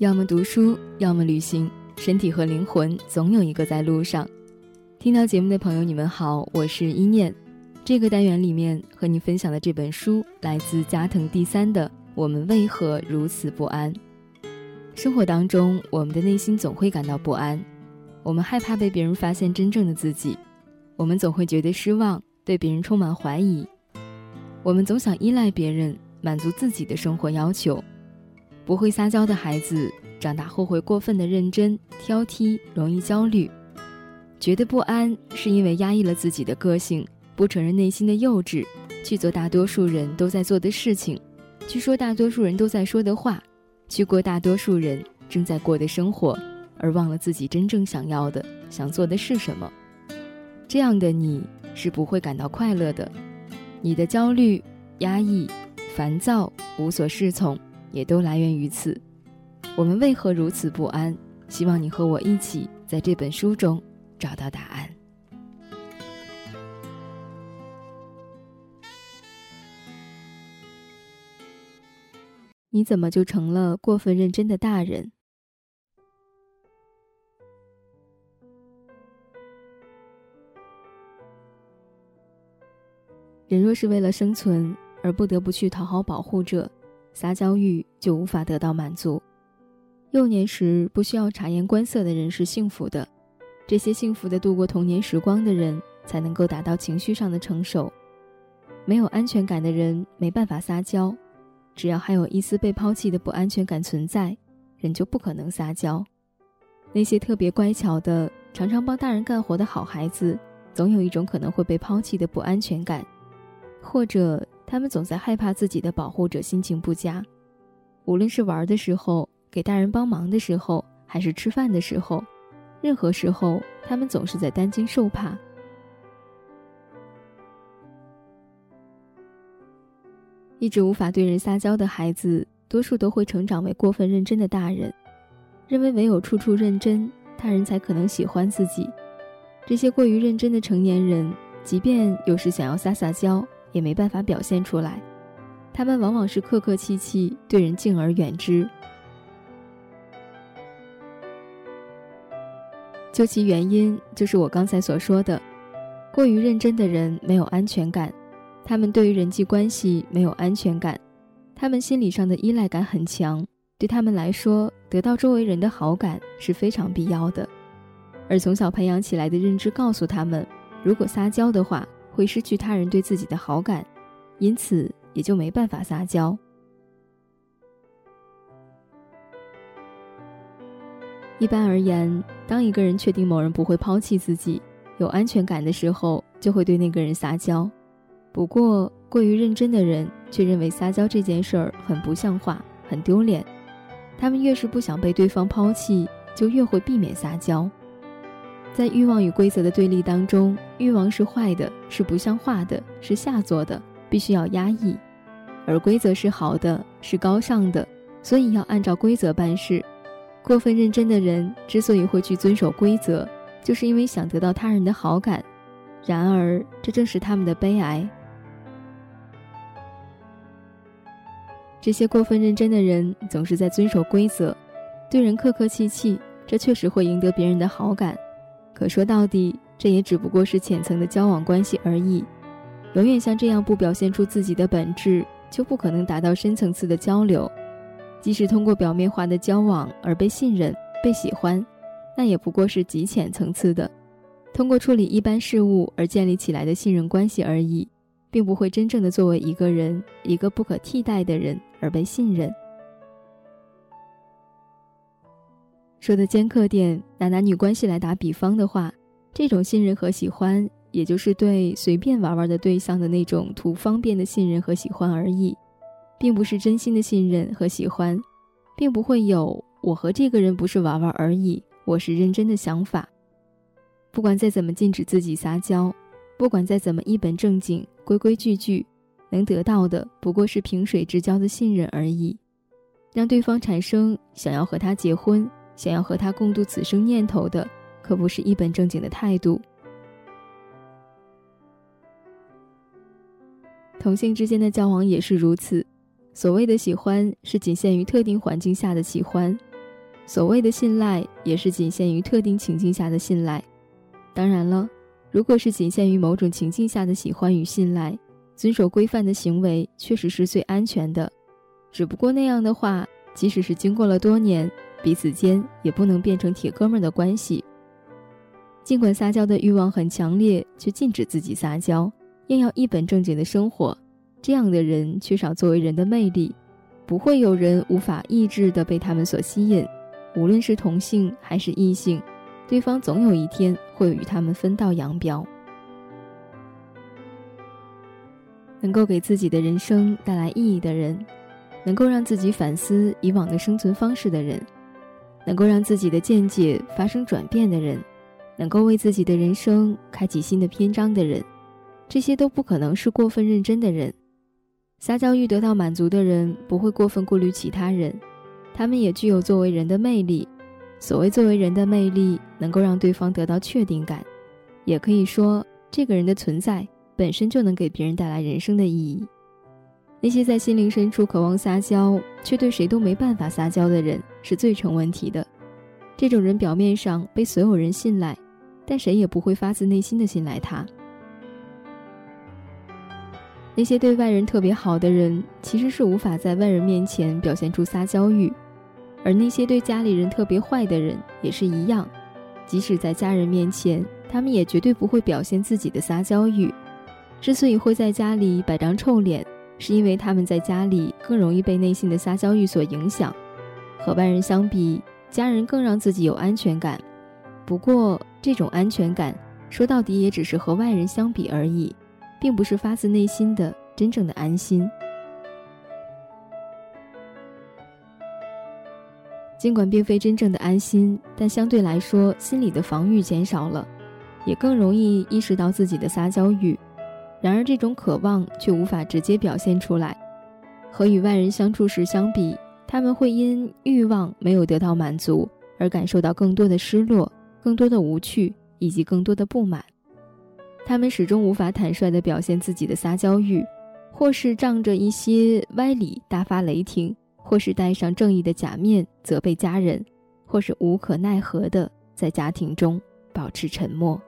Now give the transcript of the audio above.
要么读书，要么旅行，身体和灵魂总有一个在路上。听到节目的朋友，你们好，我是一念。这个单元里面和你分享的这本书来自加藤第三的《我们为何如此不安》。生活当中，我们的内心总会感到不安，我们害怕被别人发现真正的自己，我们总会觉得失望，对别人充满怀疑，我们总想依赖别人满足自己的生活要求。不会撒娇的孩子，长大后会过分的认真、挑剔，容易焦虑，觉得不安，是因为压抑了自己的个性，不承认内心的幼稚，去做大多数人都在做的事情，去说大多数人都在说的话，去过大多数人正在过的生活，而忘了自己真正想要的、想做的是什么。这样的你是不会感到快乐的，你的焦虑、压抑、烦躁、无所适从。也都来源于此。我们为何如此不安？希望你和我一起在这本书中找到答案。你怎么就成了过分认真的大人？人若是为了生存而不得不去讨好保护者。撒娇欲就无法得到满足。幼年时不需要察言观色的人是幸福的，这些幸福的度过童年时光的人才能够达到情绪上的成熟。没有安全感的人没办法撒娇，只要还有一丝被抛弃的不安全感存在，人就不可能撒娇。那些特别乖巧的、常常帮大人干活的好孩子，总有一种可能会被抛弃的不安全感，或者。他们总在害怕自己的保护者心情不佳，无论是玩的时候、给大人帮忙的时候，还是吃饭的时候，任何时候，他们总是在担惊受怕。一直无法对人撒娇的孩子，多数都会成长为过分认真的大人，认为唯有处处认真，他人才可能喜欢自己。这些过于认真的成年人，即便有时想要撒撒娇。也没办法表现出来，他们往往是客客气气，对人敬而远之。究其原因，就是我刚才所说的，过于认真的人没有安全感，他们对于人际关系没有安全感，他们心理上的依赖感很强，对他们来说，得到周围人的好感是非常必要的。而从小培养起来的认知告诉他们，如果撒娇的话。会失去他人对自己的好感，因此也就没办法撒娇。一般而言，当一个人确定某人不会抛弃自己、有安全感的时候，就会对那个人撒娇。不过，过于认真的人却认为撒娇这件事儿很不像话、很丢脸。他们越是不想被对方抛弃，就越会避免撒娇。在欲望与规则的对立当中，欲望是坏的，是不像话的，是下作的，必须要压抑；而规则是好的，是高尚的，所以要按照规则办事。过分认真的人之所以会去遵守规则，就是因为想得到他人的好感。然而，这正是他们的悲哀。这些过分认真的人总是在遵守规则，对人客客气气，这确实会赢得别人的好感。可说到底，这也只不过是浅层的交往关系而已。永远像这样不表现出自己的本质，就不可能达到深层次的交流。即使通过表面化的交往而被信任、被喜欢，那也不过是极浅层次的，通过处理一般事物而建立起来的信任关系而已，并不会真正的作为一个人、一个不可替代的人而被信任。说的尖刻点，拿男女关系来打比方的话，这种信任和喜欢，也就是对随便玩玩的对象的那种图方便的信任和喜欢而已，并不是真心的信任和喜欢，并不会有我和这个人不是玩玩而已，我是认真的想法。不管再怎么禁止自己撒娇，不管再怎么一本正经、规规矩矩，能得到的不过是萍水之交的信任而已，让对方产生想要和他结婚。想要和他共度此生念头的，可不是一本正经的态度。同性之间的交往也是如此，所谓的喜欢是仅限于特定环境下的喜欢，所谓的信赖，也是仅限于特定情境下的信赖。当然了，如果是仅限于某种情境下的喜欢与信赖，遵守规范的行为确实是最安全的。只不过那样的话，即使是经过了多年，彼此间也不能变成铁哥们的关系。尽管撒娇的欲望很强烈，却禁止自己撒娇，硬要一本正经的生活。这样的人缺少作为人的魅力，不会有人无法抑制的被他们所吸引。无论是同性还是异性，对方总有一天会与他们分道扬镳。能够给自己的人生带来意义的人，能够让自己反思以往的生存方式的人，能够让自己的见解发生转变的人。能够为自己的人生开启新的篇章的人，这些都不可能是过分认真的人。撒娇欲得到满足的人不会过分顾虑其他人，他们也具有作为人的魅力。所谓作为人的魅力，能够让对方得到确定感，也可以说这个人的存在本身就能给别人带来人生的意义。那些在心灵深处渴望撒娇却对谁都没办法撒娇的人，是最成问题的。这种人表面上被所有人信赖。但谁也不会发自内心的信赖他。那些对外人特别好的人，其实是无法在外人面前表现出撒娇欲；而那些对家里人特别坏的人，也是一样，即使在家人面前，他们也绝对不会表现自己的撒娇欲。之所以会在家里摆张臭脸，是因为他们在家里更容易被内心的撒娇欲所影响。和外人相比，家人更让自己有安全感。不过，这种安全感，说到底也只是和外人相比而已，并不是发自内心的真正的安心。尽管并非真正的安心，但相对来说，心里的防御减少了，也更容易意识到自己的撒娇欲。然而，这种渴望却无法直接表现出来。和与外人相处时相比，他们会因欲望没有得到满足而感受到更多的失落。更多的无趣以及更多的不满，他们始终无法坦率地表现自己的撒娇欲，或是仗着一些歪理大发雷霆，或是戴上正义的假面责备家人，或是无可奈何地在家庭中保持沉默。